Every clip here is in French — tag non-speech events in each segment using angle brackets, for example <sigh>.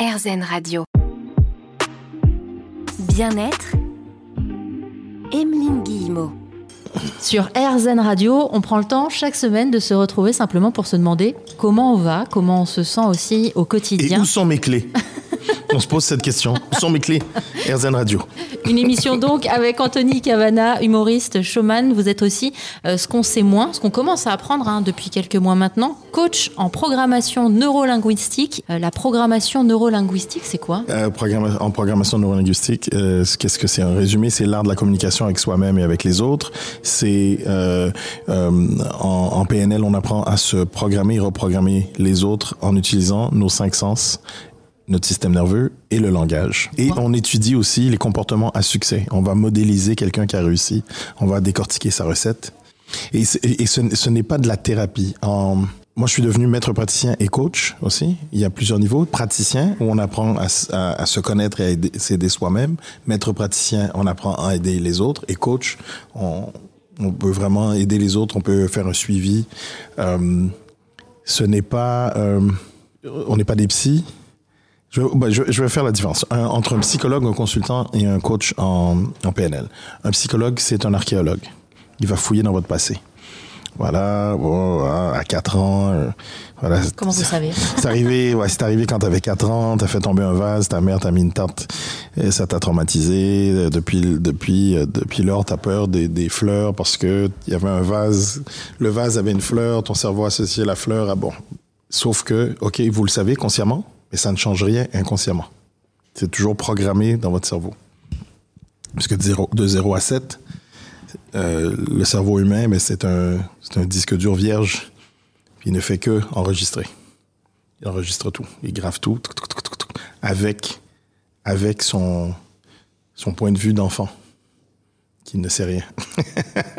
RZN Radio. Bien-être, Emeline Guillemot. Sur RZN Radio, on prend le temps chaque semaine de se retrouver simplement pour se demander comment on va, comment on se sent aussi au Et quotidien. où sont mes clés? <laughs> On se pose cette question. Où sont mes clés RZN Radio. Une émission donc avec Anthony Cavana, humoriste, showman. Vous êtes aussi euh, ce qu'on sait moins, ce qu'on commence à apprendre hein, depuis quelques mois maintenant, coach en programmation neurolinguistique. Euh, la programmation neurolinguistique, c'est quoi? Euh, en programmation neurolinguistique, qu'est-ce que c'est? Un résumé, c'est l'art de la communication avec soi-même et avec les autres. C'est en, en PNL, on apprend à se programmer et reprogrammer les autres en utilisant nos cinq sens notre système nerveux et le langage. Et on étudie aussi les comportements à succès. On va modéliser quelqu'un qui a réussi. On va décortiquer sa recette. Et, et ce, ce n'est pas de la thérapie. En, moi, je suis devenu maître praticien et coach aussi. Il y a plusieurs niveaux. Praticien, où on apprend à, s- à- à se connaître et à aider- s'aider soi-même. Maître praticien, on apprend à aider les autres. Et coach, on, on peut vraiment aider les autres. On peut faire un suivi. Euh, ce n'est pas... euh, on n'est pas des psys. Je, bah, je, je vais faire la différence Un- entre un psychologue, un consultant et un coach en, en PNL. Un psychologue, c'est un archéologue. Il va fouiller dans votre passé. Voilà, bon, à 4 ans, euh, voilà. Comment vous savez? C'est arrivé, ouais, c'est arrivé quand t'avais 4 ans, t'as fait tomber un vase, ta mère t'a mis une tarte, et ça t'a traumatisé. Euh, Depuis, depuis, euh, depuis lors, t'as peur des, des fleurs parce que il y avait un vase, le vase avait une fleur, ton cerveau associait la fleur à bon. Sauf que, ok, vous le savez consciemment, mais ça ne change rien inconsciemment. C'est toujours programmé dans votre cerveau. Puisque de 0, de 0 à 7, euh, le cerveau humain, mais c'est un, un disque dur vierge. Il ne fait que enregistrer. Il enregistre tout. Il grave tout, tout, avec, avec son, son point de vue d'enfant, qui ne sait rien.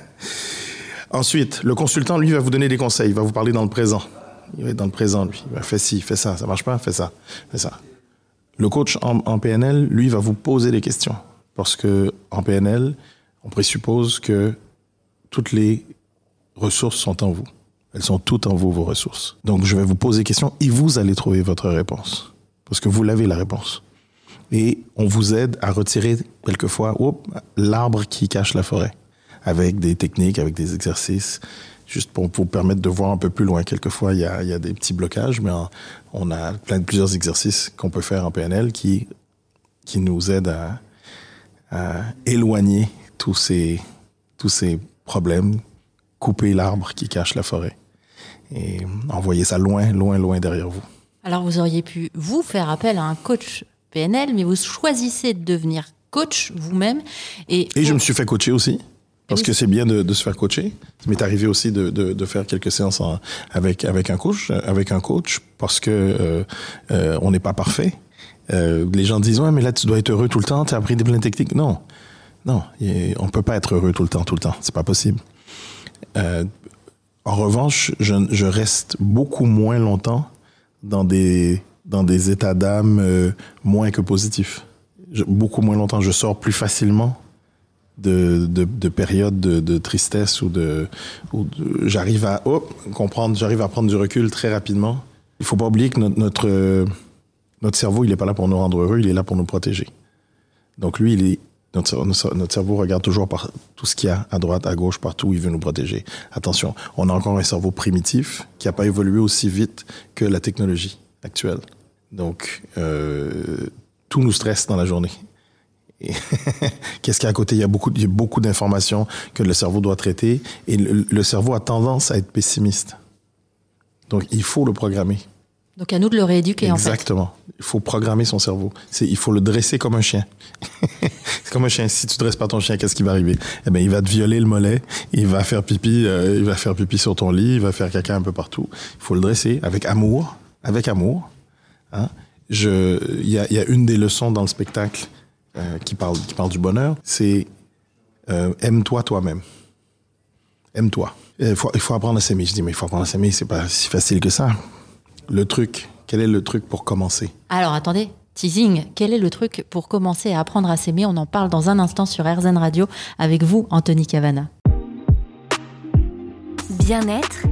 <laughs> Ensuite, le consultant, lui, va vous donner des conseils. Il va vous parler dans le présent. Il va être dans le présent, lui. Il va faire ci, fais ça. Ça marche pas? Fais ça. Fais ça. Le coach en, PNL, lui, va vous poser des questions. Parce que en PNL, on présuppose que toutes les ressources sont en vous. Elles sont toutes en vous, vos ressources. Donc, je vais vous poser des questions et vous allez trouver votre réponse. Parce que vous l'avez, la réponse. Et on vous aide à retirer, quelquefois, l'arbre qui cache la forêt. Avec des techniques, avec des exercices, juste pour vous permettre de voir un peu plus loin. Quelquefois, il y a, il y a des petits blocages, mais en- on a plein de plusieurs exercices qu'on peut faire en PNL qui, qui nous aident à, à éloigner tous ces, tous ces problèmes, couper l'arbre qui cache la forêt et envoyer ça loin, loin, loin derrière vous. Alors vous auriez pu vous faire appel à un coach PNL, mais vous choisissez de devenir coach vous-même. Et, Et je me suis fait coacher aussi. Parce que c'est bien de, de se faire coacher. Ça m'est arrivé aussi de, de, de faire quelques séances en- avec, avec un coach, avec un coach, parce que euh, euh, on n'est pas parfait. Euh, les gens disent ouais, mais là tu dois être heureux tout le temps. Tu as appris des plein de techniques. Non, non, et on peut pas être heureux tout le temps, tout le temps. C'est pas possible. En revanche, je, je reste beaucoup moins longtemps dans des dans des états d'âme moins que positifs. Je- beaucoup moins longtemps. Je sors plus facilement de, de, de périodes de, tristesse ou de, j'arrive à hop, comprendre, j'arrive à prendre du recul très rapidement. Il faut pas oublier que notre, notre, notre cerveau, il est pas là pour nous rendre heureux, il est là pour nous protéger. Donc lui, il est, notre, cer- notre cer- notre cerveau regarde toujours par tout ce qu'il y a à droite, à gauche, partout il veut nous protéger. Attention, on a encore un cerveau primitif qui n'a pas évolué aussi vite que la technologie actuelle. Donc, euh, tout nous stresse dans la journée. <laughs> Qu'est-ce qu'il y a à côté? Il y a beaucoup, il y a beaucoup d'informations que le cerveau doit traiter et le, le cerveau a tendance à être pessimiste. Donc, il faut le programmer. Donc à nous de le rééduquer en fait. Exactement. Il faut programmer son cerveau. C'est, il faut le dresser comme un chien. c'est <laughs> comme un chien. Si tu dresses pas ton chien, qu'est-ce qui va arriver? Eh ben, il va te violer le mollet. Il va faire pipi. euh, il va faire pipi sur ton lit. Il va faire caca un peu partout. Il faut le dresser avec amour, avec amour. Hein? Y a, il y a une des leçons dans le spectacle euh, qui parle, qui parle du bonheur. C'est euh, aime-toi toi-même. Aime-toi. Il faut, il faut apprendre à s'aimer. Je dis mais il faut apprendre à s'aimer. C'est pas si facile que ça. Le truc, quel est le truc pour commencer? Alors attendez, teasing, quel est le truc pour commencer à apprendre à s'aimer? On en parle dans un instant sur RZN Radio avec vous, Anthony Cavana. Bien-être,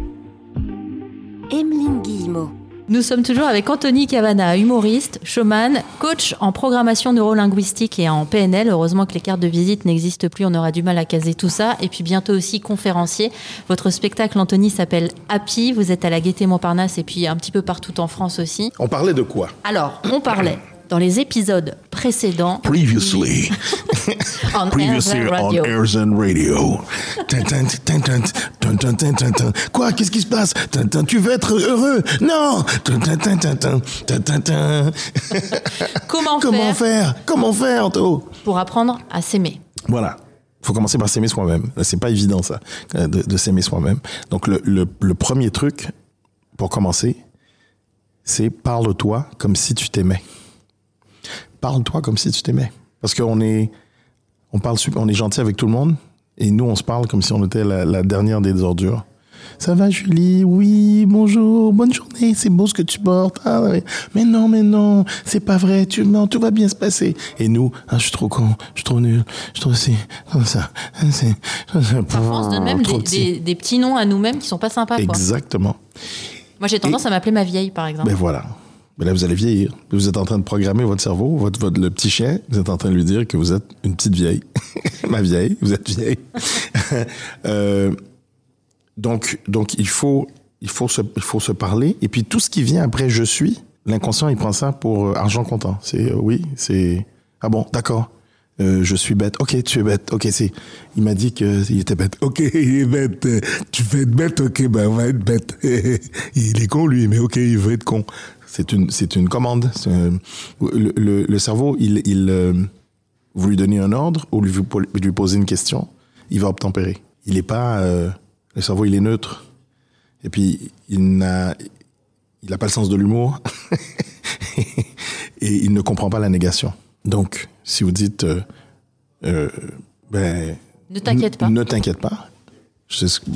Emeline Guillemot. Nous sommes toujours avec Anthony Cavana, humoriste, showman, coach en programmation neurolinguistique et en PNL. Heureusement que les cartes de visite n'existent plus, on aura du mal à caser tout ça. Et puis bientôt aussi conférencier. Votre spectacle, Anthony, s'appelle Happy. Vous êtes à la Gaîté Montparnasse et puis un petit peu partout en France aussi. On parlait de quoi? Alors, on parlait dans les épisodes précédents. Previously. on Previously on Airs Radio. Quoi Qu'est-ce qui se passe Tu veux être heureux Non Comment, Comment faire, faire Comment faire, Anto Pour apprendre à s'aimer. Voilà faut commencer par s'aimer soi-même. C'est pas évident ça, de, s'aimer soi-même. Donc le, premier truc pour commencer, c'est parle-toi comme si tu t'aimais. Parle-toi comme si tu t'aimais. Parce qu'on est, on parle, on est gentil avec tout le monde, et nous, on se parle comme si on était la, la dernière des ordures. Ça va, Julie? Oui, bonjour, bonne journée, c'est beau ce que tu portes. Ah. Mais non, mais non, c'est pas vrai, tu, non, tout va bien se passer. Et nous, ah, je suis trop con, je suis trop nul, je suis trop ci, trop ça. c'est- Parfois, on se donne même des, petit. des- des petits noms à nous-mêmes qui sont pas sympas. Quoi. Exactement. Moi, j'ai tendance Et- à m'appeler ma vieille, par exemple. Ben voilà. Ben là, vous allez vieillir. Vous êtes en train de programmer votre cerveau, votre, le petit chien, vous êtes en train de lui dire que vous êtes une petite vieille. <laughs> Ma vieille, vous êtes vieille. <laughs> Euh, donc, donc il, faut, il, faut se, il faut se parler. Et puis tout ce qui vient après je suis, l'inconscient, il prend ça pour euh, argent comptant. C'est euh, oui, c'est. Ah bon, d'accord. Je suis bête. Ok, tu es bête. Ok, c'est. Il m'a dit qu'il était bête. Ok, il est bête. Tu veux être bête? Ok, ben on va être bête. <laughs> il est con lui, mais ok, il veut être con. C'est une, c'est une commande. Un- le, le- le cerveau, il, il, euh, vous lui donnez un ordre ou lui, vous lui posez une question, il va obtempérer. Il est pas, euh, le cerveau, il est neutre. Et puis, il n'a, il n'a pas le sens de l'humour. <laughs> et il ne comprend pas la négation. Donc, si vous dites, euh, ben, Ne t'inquiète pas. Ne t'inquiète pas.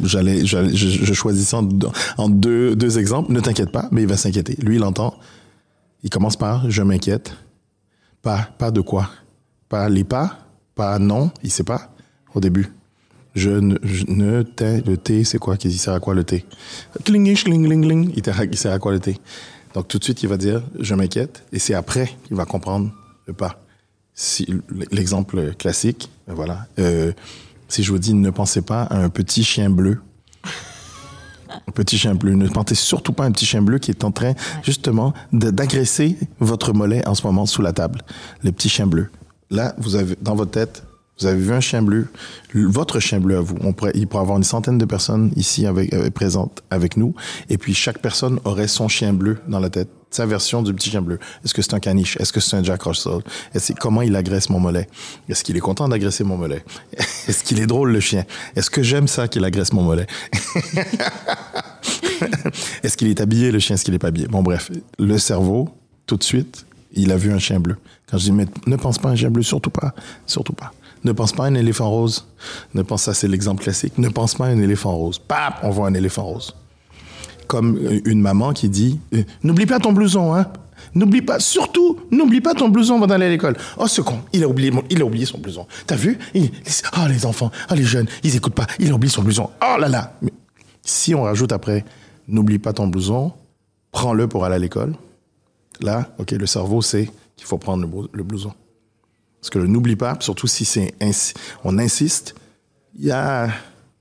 J'allais, je, je choisissais en, deux, deux exemples. Ne t'inquiète pas, mais il va s'inquiéter. Lui, il entend. Il commence par je m'inquiète. Pas, pas de quoi. Pas les pas. Pas non. Il sait pas au début. Je ne, je ne le T, c'est quoi? Il sert à quoi le T? Cling, cling, cling, cling. Il, sert à quoi le T? Donc tout de suite, il va dire je m'inquiète. Et c'est après qu'il va comprendre le pas. Si, l'exemple classique, ben voilà. Euh, si je vous dis ne pensez pas à un petit chien bleu. Un petit chien bleu. Ne pensez surtout pas à un petit chien bleu qui est en train, justement, d'agresser votre mollet en ce moment sous la table. Le petit chien bleu. Là, vous avez, dans votre tête, vous avez vu un chien bleu, le- votre chien bleu à vous. On pourrait, il pourrait avoir une centaine de personnes ici avec, euh, présentes avec nous. Et puis, chaque personne aurait son chien bleu dans la tête. Sa version du petit chien bleu. Est-ce que c'est un caniche? Est-ce que c'est un Jack Russell? Est-ce, comment il agresse mon mollet? Est-ce qu'il est content d'agresser mon mollet? <laughs> Est-ce qu'il est drôle, le chien? Est-ce que j'aime ça qu'il agresse mon mollet? <laughs> Est-ce qu'il est habillé, le chien? Est-ce qu'il est pas habillé? Bon, bref. Le cerveau, tout de suite, il a vu un chien bleu. Quand je dis, mais ne pense pas à un chien bleu, surtout pas. Surtout pas. Ne pense pas à un éléphant rose. Ne pense, ça c'est l'exemple classique. Ne pense pas à un éléphant rose. Pap, on voit un éléphant rose. Comme une maman qui dit, euh, n'oublie pas ton blouson, hein. N'oublie pas, surtout, n'oublie pas ton blouson avant d'aller à l'école. Oh, ce con, il a oublié, il a oublié son blouson. T'as vu? Il- oh, les enfants, oh, les jeunes, ils écoutent pas. Il a oublié son blouson. Oh là là. Si on rajoute après, n'oublie pas ton blouson, prends-le pour aller à l'école. Là, OK, le cerveau sait qu'il faut prendre le, blouson. Parce que le n'oublie pas, surtout si c'est on insiste, il y a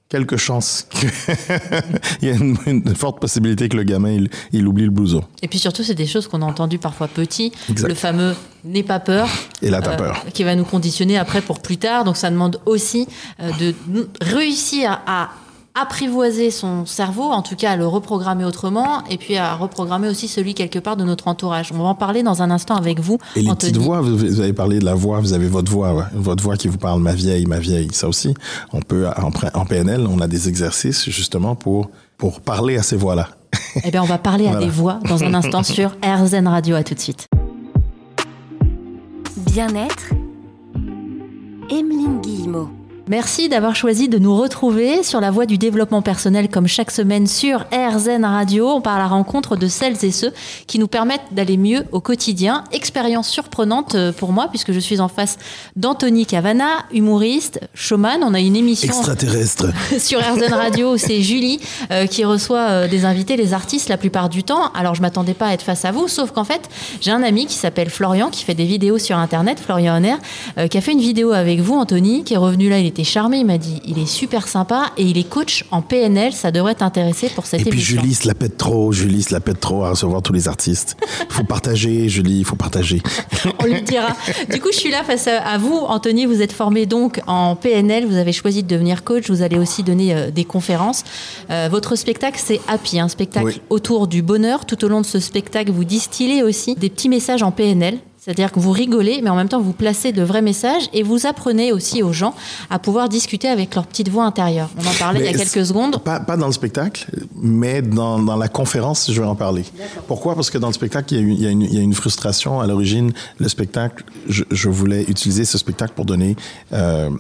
quelques chances que <laughs> il y a une, une forte possibilité que le gamin il, il oublie le blouson. Et puis surtout, c'est des choses qu'on a entendues parfois petit. Exact. Le fameux n'aie pas peur. Et là, t'as euh, peur. Qui va nous conditionner après pour plus tard. Donc ça demande aussi euh, de réussir à apprivoiser son cerveau, en tout cas à le reprogrammer autrement, et puis à reprogrammer aussi celui quelque part de notre entourage. On va en parler dans un instant avec vous, Et les Anthony. petites voix, vous, avez parlé de la voix, vous avez votre voix, ouais. votre voix qui vous parle, ma vieille, ma vieille. Ça aussi, on peut, en, PNL, on a des exercices justement pour, pour parler à ces voix-là. Eh bien, on va parler à des voix dans un instant <laughs> sur RZN Radio. À tout de suite. Bien-être, Emeline Guillemot. Merci d'avoir choisi de nous retrouver sur la voie du développement personnel comme chaque semaine sur RZN Radio. On part à la rencontre de celles et ceux qui nous permettent d'aller mieux au quotidien. Expérience surprenante euh, pour moi puisque je suis en face d'Anthony Cavana, humoriste, showman. On a une émission extraterrestre <laughs> sur RZN Radio. C'est Julie euh, qui reçoit euh, des invités, les artistes la plupart du temps. Alors je m'attendais pas à être face à vous, sauf qu'en fait j'ai un ami qui s'appelle Florian qui fait des vidéos sur Internet, Florian Honner, qui a fait une vidéo avec vous, Anthony, qui est revenu là. Il était charmé. Il m'a dit il est super sympa et il est coach en PNL. Ça devrait t'intéresser pour cette et émission. Et puis Julie se la pète trop. Julie se la pète trop à recevoir tous les artistes. Il faut partager, Julie. Il faut partager. <laughs> On lui dira. Du coup, je suis là face à vous, Anthony. Vous êtes formé donc en PNL. Vous avez choisi de devenir coach. Vous allez aussi donner euh, des conférences. Euh, votre spectacle, c'est Happy, un spectacle autour du bonheur. Tout au long de ce spectacle, vous distillez aussi des petits messages en PNL. C'est-à-dire que vous rigolez, mais en même temps, vous placez de vrais messages et vous apprenez aussi aux gens à pouvoir discuter avec leur petite voix intérieure. On en parlait il y a quelques secondes. Pas, pas, dans le spectacle, mais dans, dans, la conférence, je vais en parler. Pourquoi? Parce que dans le spectacle, il y a, il y a, une, il y a une, frustration. À l'origine, le spectacle, je, je, voulais utiliser ce spectacle pour donner... Euh,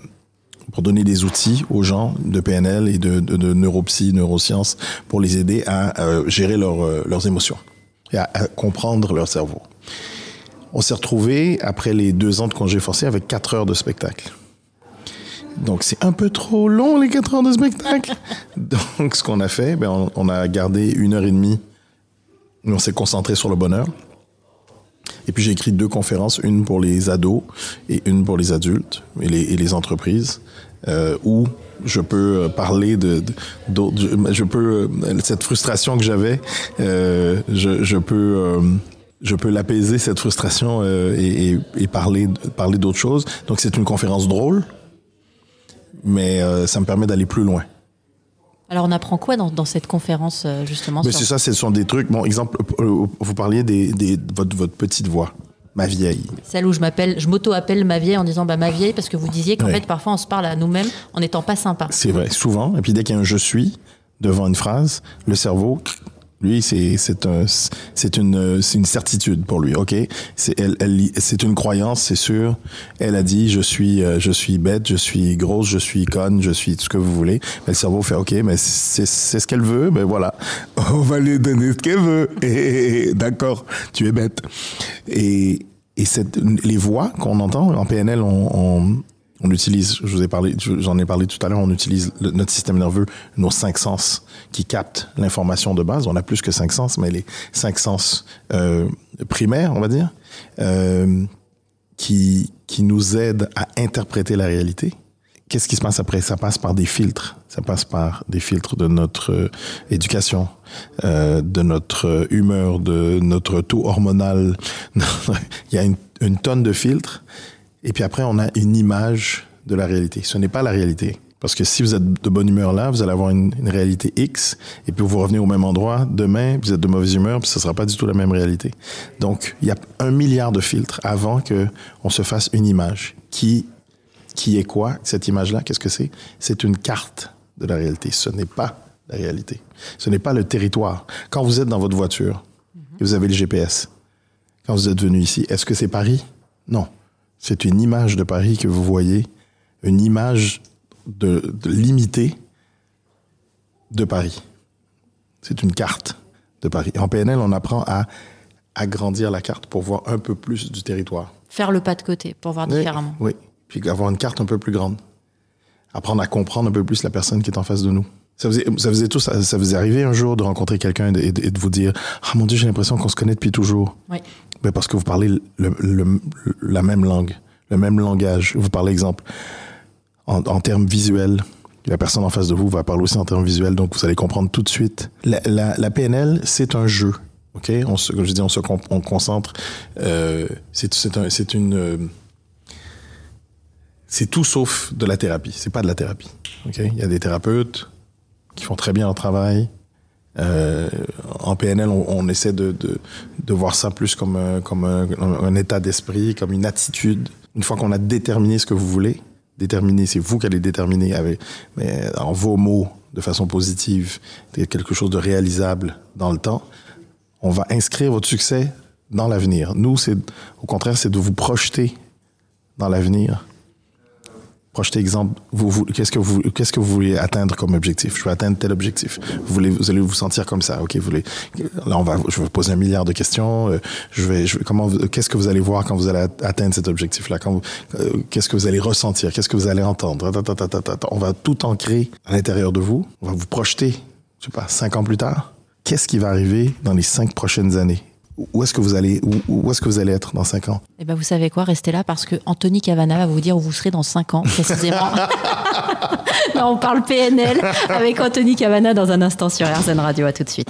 pour donner des outils aux gens de PNL et de, de, de neuropsy, neurosciences, pour les aider à euh, gérer leur, euh, leurs émotions et à, à comprendre leur cerveau. On s'est retrouvé après les deux ans de congé forcé avec quatre heures de spectacle. Donc c'est un peu trop long les quatre heures de spectacle. <laughs> Donc ce qu'on a fait, ben, on, a gardé une heure et demie. On s'est concentré sur le bonheur. Et puis j'ai écrit deux conférences, une pour les ados et une pour les adultes et les, et entreprises, euh, où je peux parler de, peux cette frustration que j'avais, euh, je, je, peux euh, je peux l'apaiser cette frustration euh, et, et, et, parler parler d'autres choses. Donc c'est une conférence drôle, mais euh, ça me permet d'aller plus loin. Alors on apprend quoi dans, dans cette conférence euh, justement Mais c'est ça, ce sont des trucs. Bon, exemple, vous parliez des, des votre votre petite voix. Ma vieille. Celle où je m'appelle, je m'auto-appelle ma vieille en disant bah ma vieille parce que vous disiez qu'en oui. fait parfois on se parle à nous-mêmes en n'étant pas sympa. C'est vrai, souvent. Et puis dès qu'il y a un je suis devant une phrase, le cerveau lui, c'est un c'est une c'est une certitude pour lui. Ok, c'est elle, c'est une croyance, c'est sûr. Elle a dit je suis je suis bête, je suis grosse, je suis conne, je suis tout ce que vous voulez. Mais le cerveau fait ok, mais c'est c'est ce qu'elle veut. Mais voilà, <laughs> on va lui donner ce qu'elle veut. <laughs> Et, d'accord, tu es bête. Et et cette, les voix qu'on entend en PNL, on on utilise, je vous ai parlé, j'en ai parlé tout à l'heure, on utilise notre système nerveux, nos cinq sens qui captent l'information de base. On a plus que cinq sens, mais les cinq sens euh, primaires, on va dire, euh, qui, qui nous aident à interpréter la réalité. Qu'est-ce qui se passe après? Ça passe par des filtres. Ça passe par des filtres de notre euh, éducation, euh, de notre humeur, de notre taux hormonal. <laughs> Il y a une, une tonne de filtres et puis après, on a une image de la réalité. Ce n'est pas la réalité. Parce que si vous êtes de bonne humeur là, vous allez avoir une, une, réalité X, et puis vous revenez au même endroit demain, vous êtes de mauvaise humeur, puis ce ne sera pas du tout la même réalité. Donc, il y a un milliard de filtres avant que on se fasse une image. Qui, qui est quoi, cette image-là? Qu'est-ce que c'est? C'est une carte de la réalité. Ce n'est pas la réalité. Ce n'est pas le territoire. Quand vous êtes dans votre voiture, et vous avez le GPS, quand vous êtes venu ici, est-ce que c'est Paris? Non. C'est une image de Paris que vous voyez, une image de, de limitée de Paris. C'est une carte de Paris. En PNL, on apprend à agrandir la carte pour voir un peu plus du territoire. Faire le pas de côté pour voir oui, différemment. Oui, puis avoir une carte un peu plus grande. Apprendre à comprendre un peu plus la personne qui est en face de nous. Ça vous, est, ça vous est tout, ça, ça vous est arrivé un jour de rencontrer quelqu'un et, et, et, de vous dire Ah mon Dieu, j'ai l'impression qu'on se connaît depuis toujours. Oui. Mais parce que vous parlez le, le, la même langue, le même langage. Vous parlez, exemple, en, termes visuels. La personne en face de vous va parler aussi en termes visuels, donc vous allez comprendre tout de suite. La, PNL, c'est un jeu. Ok, comme je dis, on se on concentre. Euh, c'est une, euh, c'est tout sauf de la thérapie. C'est pas de la thérapie. Ok, il y a des thérapeutes qui font très bien leur travail. Euh, en PNL, on, essaie de, de, de, voir ça plus comme, un, comme un, état d'esprit, comme une attitude. Une fois qu'on a déterminé ce que vous voulez, déterminer, c'est vous qui allez déterminer avec, mais en vos mots, de façon positive, quelque chose de réalisable dans le temps. On va inscrire votre succès dans l'avenir. Nous, au contraire, c'est de vous projeter dans l'avenir projeter exemple, vous, vous qu'est-ce que vous, qu'est-ce que vous voulez atteindre comme objectif? Je veux atteindre tel objectif. Vous voulez, vous allez vous sentir comme ça. OK, vous voulez, là, on va, je vais poser un milliard de questions. Euh, je vais, je comment, qu'est-ce que vous allez voir quand vous allez atteindre cet objectif-là? Quand euh, qu'est-ce que vous allez ressentir? Qu'est-ce que vous allez entendre? On va tout ancrer à l'intérieur de vous. On va vous projeter, je sais pas, cinq ans plus tard. Qu'est-ce qui va arriver dans les cinq prochaines années? Où est-ce que vous allez où, est-ce que vous allez être dans 5 ans? Eh ben vous savez quoi, restez là parce que Anthony Cavana va vous dire où vous serez dans 5 ans précisément. <laughs> on parle PNL avec Anthony Cavana dans un instant sur RZN Radio. À tout de suite.